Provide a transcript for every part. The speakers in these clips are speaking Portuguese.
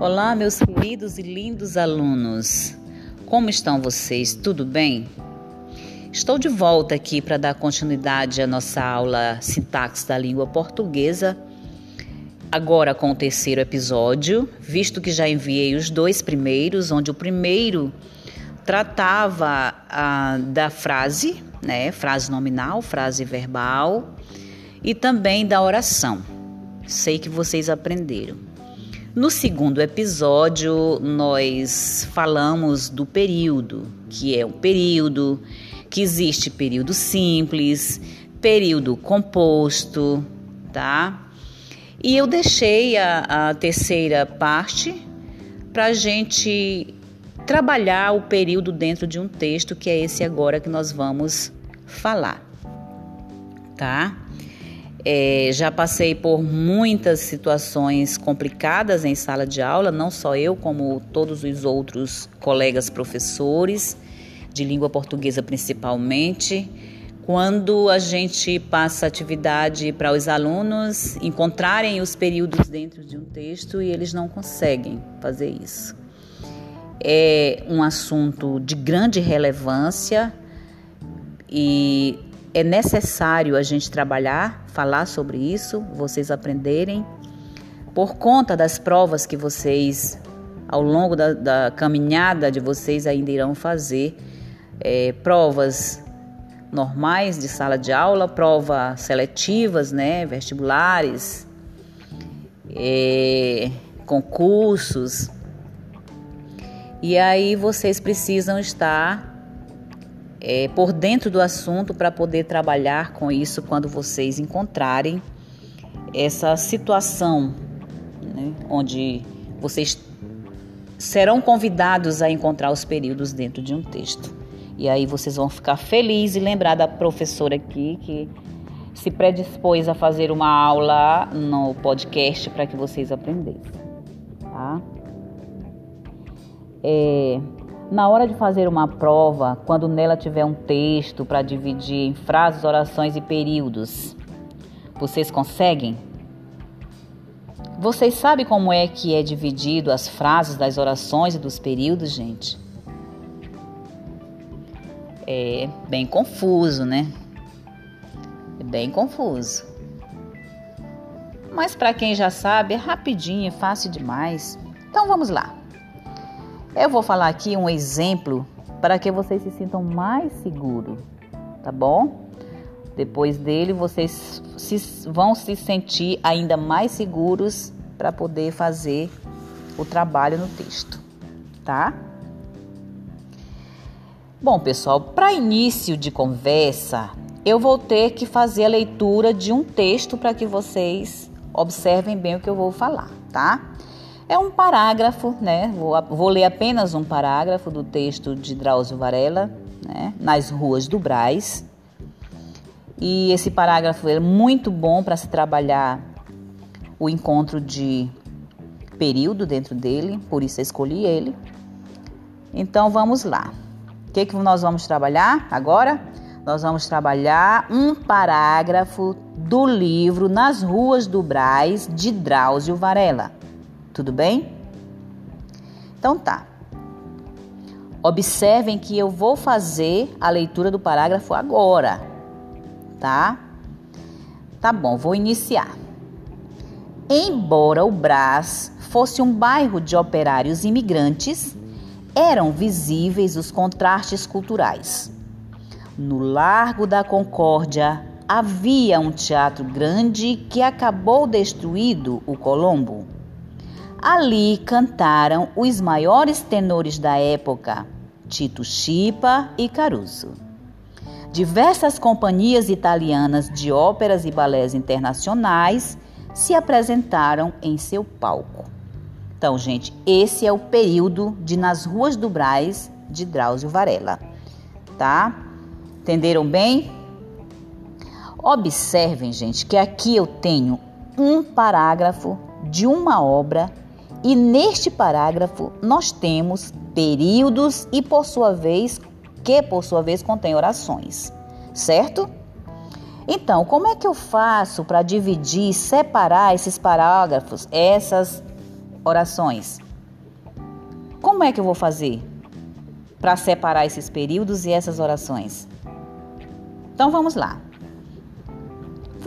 Olá, meus queridos e lindos alunos. Como estão vocês? Tudo bem? Estou de volta aqui para dar continuidade à nossa aula Sintaxe da Língua Portuguesa, agora com o terceiro episódio, visto que já enviei os dois primeiros, onde o primeiro tratava ah, da frase, né, frase nominal, frase verbal, e também da oração. Sei que vocês aprenderam. No segundo episódio, nós falamos do período, que é um período, que existe período simples, período composto, tá? E eu deixei a, a terceira parte para a gente trabalhar o período dentro de um texto, que é esse agora que nós vamos falar, tá? É, já passei por muitas situações complicadas em sala de aula, não só eu, como todos os outros colegas professores, de língua portuguesa principalmente, quando a gente passa atividade para os alunos encontrarem os períodos dentro de um texto e eles não conseguem fazer isso. É um assunto de grande relevância e é necessário a gente trabalhar, falar sobre isso, vocês aprenderem, por conta das provas que vocês, ao longo da, da caminhada de vocês, ainda irão fazer. É, provas normais de sala de aula, provas seletivas, né, vestibulares, é, concursos. E aí vocês precisam estar é, por dentro do assunto para poder trabalhar com isso quando vocês encontrarem essa situação né, onde vocês serão convidados a encontrar os períodos dentro de um texto. E aí vocês vão ficar felizes e lembrar da professora aqui que se predispôs a fazer uma aula no podcast para que vocês aprendessem, tá? É, na hora de fazer uma prova, quando nela tiver um texto para dividir em frases, orações e períodos, vocês conseguem? Vocês sabem como é que é dividido as frases das orações e dos períodos, gente? É bem confuso, né? É bem confuso. Mas para quem já sabe, é rapidinho, é fácil demais. Então vamos lá. Eu vou falar aqui um exemplo para que vocês se sintam mais seguros, tá bom? Depois dele, vocês se, vão se sentir ainda mais seguros para poder fazer o trabalho no texto, tá? Bom, pessoal, para início de conversa, eu vou ter que fazer a leitura de um texto para que vocês observem bem o que eu vou falar, tá? É um parágrafo, né? Vou, vou ler apenas um parágrafo do texto de Drauzio Varela, né? Nas ruas do Braz. E esse parágrafo é muito bom para se trabalhar o encontro de período dentro dele, por isso eu escolhi ele. Então vamos lá. O que, que nós vamos trabalhar agora? Nós vamos trabalhar um parágrafo do livro Nas Ruas do Braz, de Drauzio Varela. Tudo bem? Então tá. Observem que eu vou fazer a leitura do parágrafo agora, tá? Tá bom, vou iniciar. Embora o Brás fosse um bairro de operários imigrantes, eram visíveis os contrastes culturais. No Largo da Concórdia havia um teatro grande que acabou destruído o Colombo. Ali cantaram os maiores tenores da época, Tito Chipa e Caruso. Diversas companhias italianas de óperas e balés internacionais se apresentaram em seu palco. Então, gente, esse é o período de Nas Ruas do Braz de Drauzio Varela, tá? Entenderam bem? Observem, gente, que aqui eu tenho um parágrafo de uma obra e neste parágrafo nós temos períodos e por sua vez que por sua vez contém orações, certo? Então, como é que eu faço para dividir, separar esses parágrafos, essas orações? Como é que eu vou fazer para separar esses períodos e essas orações? Então vamos lá.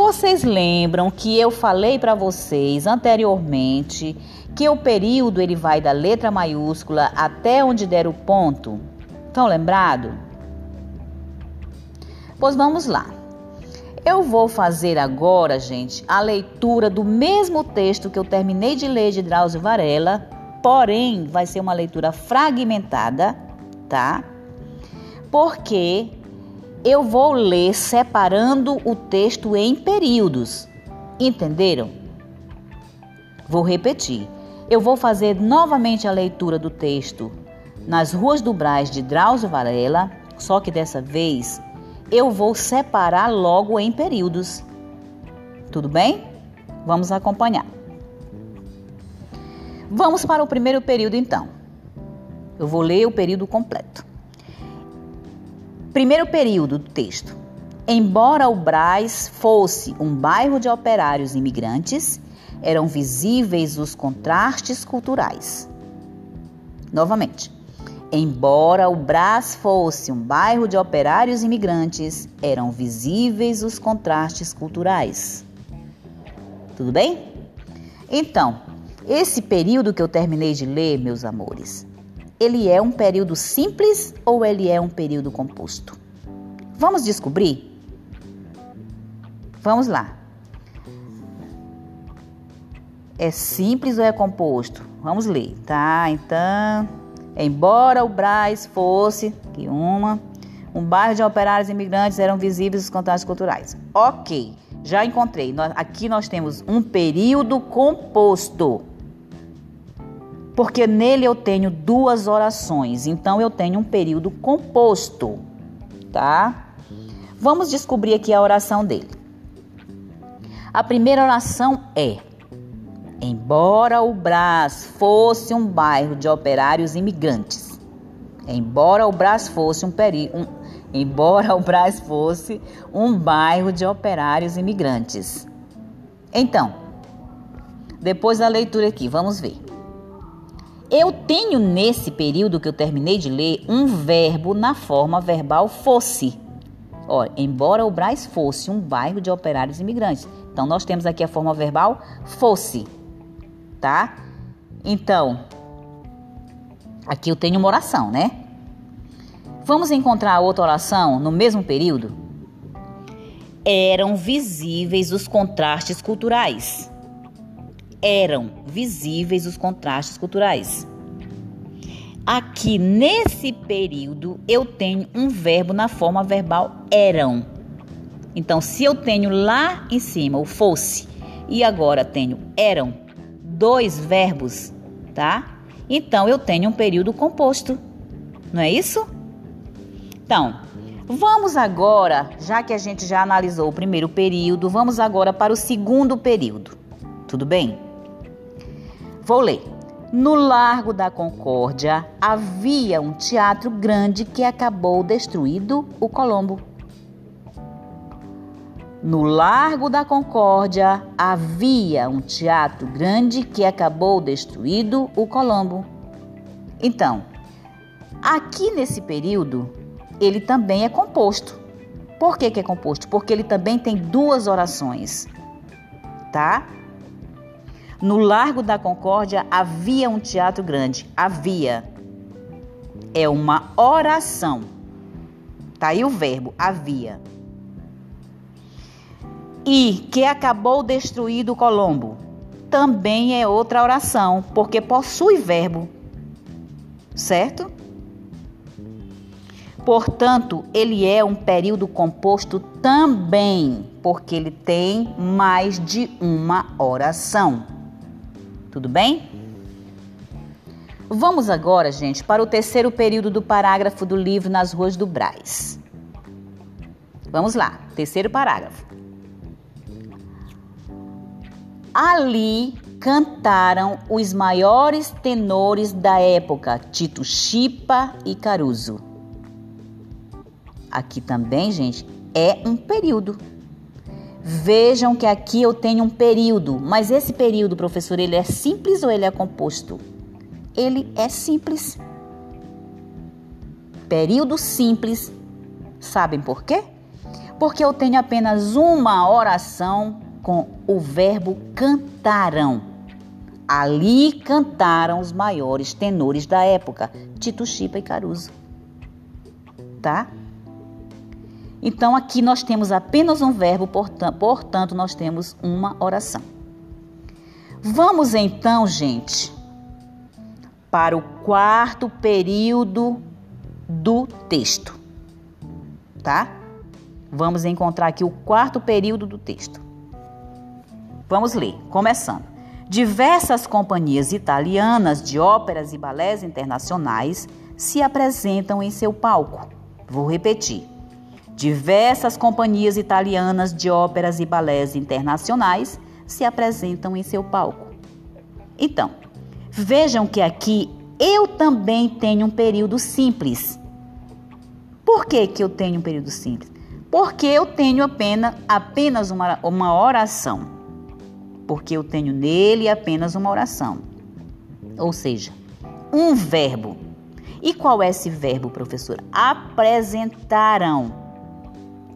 Vocês lembram que eu falei para vocês anteriormente que o período ele vai da letra maiúscula até onde der o ponto? Estão lembrado? Pois vamos lá. Eu vou fazer agora, gente, a leitura do mesmo texto que eu terminei de ler de Drauzio Varela, porém vai ser uma leitura fragmentada, tá? Porque eu vou ler separando o texto em períodos. Entenderam? Vou repetir. Eu vou fazer novamente a leitura do texto nas Ruas do Brás de Drauzio Varela, só que dessa vez eu vou separar logo em períodos. Tudo bem? Vamos acompanhar. Vamos para o primeiro período então. Eu vou ler o período completo. Primeiro período do texto. Embora o Brás fosse um bairro de operários imigrantes, eram visíveis os contrastes culturais. Novamente. Embora o Brás fosse um bairro de operários imigrantes, eram visíveis os contrastes culturais. Tudo bem? Então, esse período que eu terminei de ler, meus amores, ele é um período simples ou ele é um período composto? Vamos descobrir? Vamos lá. É simples ou é composto? Vamos ler, tá? Então. Embora o Braz fosse que uma um bairro de operários imigrantes eram visíveis os contrastes culturais. Ok, já encontrei. Aqui nós temos um período composto. Porque nele eu tenho duas orações, então eu tenho um período composto, tá? Vamos descobrir aqui a oração dele. A primeira oração é: Embora o Brás fosse um bairro de operários imigrantes, embora o Brás fosse um, peri um embora o Brás fosse um bairro de operários imigrantes. Então, depois da leitura aqui, vamos ver. Eu tenho nesse período que eu terminei de ler um verbo na forma verbal fosse. Olha, embora o Brás fosse um bairro de operários imigrantes. Então, nós temos aqui a forma verbal fosse tá? Então, aqui eu tenho uma oração, né? Vamos encontrar outra oração no mesmo período? Eram visíveis os contrastes culturais. Eram visíveis os contrastes culturais. Aqui nesse período eu tenho um verbo na forma verbal eram. Então, se eu tenho lá em cima o fosse e agora tenho eram, dois verbos, tá? Então eu tenho um período composto, não é isso? Então, vamos agora, já que a gente já analisou o primeiro período, vamos agora para o segundo período. Tudo bem? Vou ler. No Largo da Concórdia havia um teatro grande que acabou destruído o Colombo. No Largo da Concórdia havia um teatro grande que acabou destruído o Colombo. Então, aqui nesse período, ele também é composto. Por que, que é composto? Porque ele também tem duas orações, tá? No Largo da Concórdia havia um teatro grande. Havia. É uma oração. Tá aí o verbo havia e que acabou destruído Colombo. Também é outra oração, porque possui verbo. Certo? Portanto, ele é um período composto também, porque ele tem mais de uma oração. Tudo bem? Vamos agora, gente, para o terceiro período do parágrafo do livro Nas Ruas do Braz. Vamos lá, terceiro parágrafo. Ali cantaram os maiores tenores da época, Tito Chipa e Caruso. Aqui também, gente, é um período. Vejam que aqui eu tenho um período, mas esse período, professor, ele é simples ou ele é composto? ele é simples. Período simples. Sabem por quê? Porque eu tenho apenas uma oração com o verbo cantarão. Ali cantaram os maiores tenores da época, Tito Chipa e Caruso. Tá? Então aqui nós temos apenas um verbo, portanto, nós temos uma oração. Vamos então, gente, para o quarto período do texto. Tá? Vamos encontrar aqui o quarto período do texto. Vamos ler, começando. Diversas companhias italianas de óperas e balés internacionais se apresentam em seu palco. Vou repetir. Diversas companhias italianas de óperas e balés internacionais se apresentam em seu palco. Então, vejam que aqui eu também tenho um período simples. Por que, que eu tenho um período simples? Porque eu tenho apenas, apenas uma, uma oração porque eu tenho nele apenas uma oração. Ou seja, um verbo. E qual é esse verbo, professora? Apresentarão.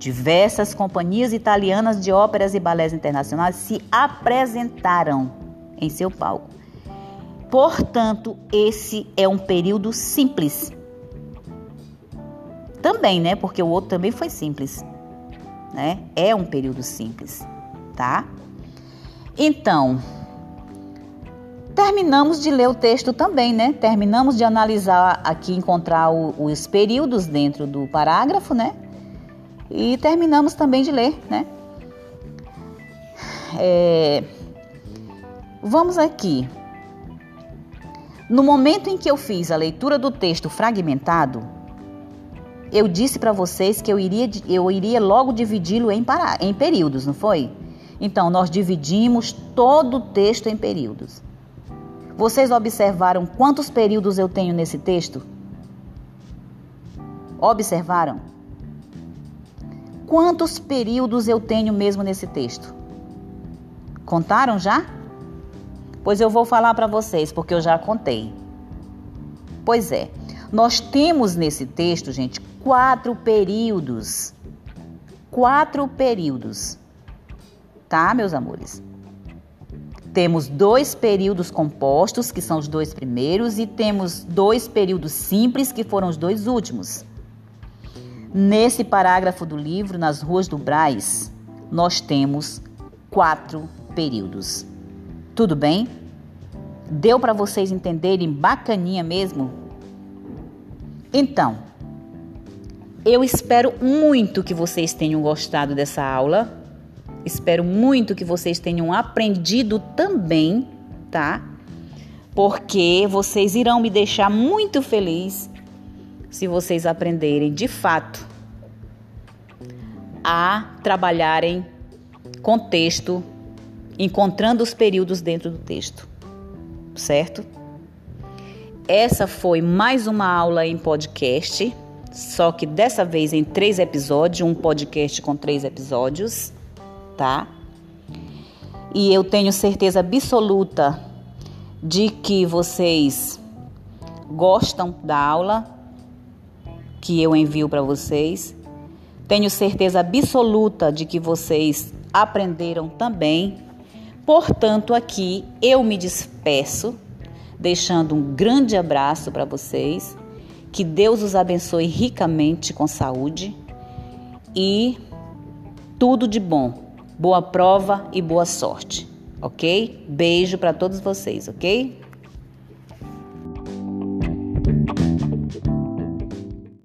Diversas companhias italianas de óperas e balés internacionais se apresentaram em seu palco. Portanto, esse é um período simples. Também, né? Porque o outro também foi simples, né? É um período simples, tá? Então, terminamos de ler o texto também, né? Terminamos de analisar aqui, encontrar os períodos dentro do parágrafo, né? E terminamos também de ler, né? É, vamos aqui. No momento em que eu fiz a leitura do texto fragmentado, eu disse para vocês que eu iria, eu iria logo dividi-lo em, em períodos, não foi? Então, nós dividimos todo o texto em períodos. Vocês observaram quantos períodos eu tenho nesse texto? Observaram? Quantos períodos eu tenho mesmo nesse texto? Contaram já? Pois eu vou falar para vocês, porque eu já contei. Pois é, nós temos nesse texto, gente, quatro períodos. Quatro períodos tá, meus amores? Temos dois períodos compostos, que são os dois primeiros, e temos dois períodos simples, que foram os dois últimos. Nesse parágrafo do livro, Nas Ruas do Braz, nós temos quatro períodos. Tudo bem? Deu para vocês entenderem bacaninha mesmo? Então, eu espero muito que vocês tenham gostado dessa aula. Espero muito que vocês tenham aprendido também, tá? Porque vocês irão me deixar muito feliz se vocês aprenderem de fato a trabalharem com texto, encontrando os períodos dentro do texto, certo? Essa foi mais uma aula em podcast, só que dessa vez em três episódios, um podcast com três episódios tá? E eu tenho certeza absoluta de que vocês gostam da aula que eu envio para vocês. Tenho certeza absoluta de que vocês aprenderam também. Portanto, aqui eu me despeço, deixando um grande abraço para vocês. Que Deus os abençoe ricamente com saúde e tudo de bom. Boa prova e boa sorte, ok? Beijo para todos vocês, ok?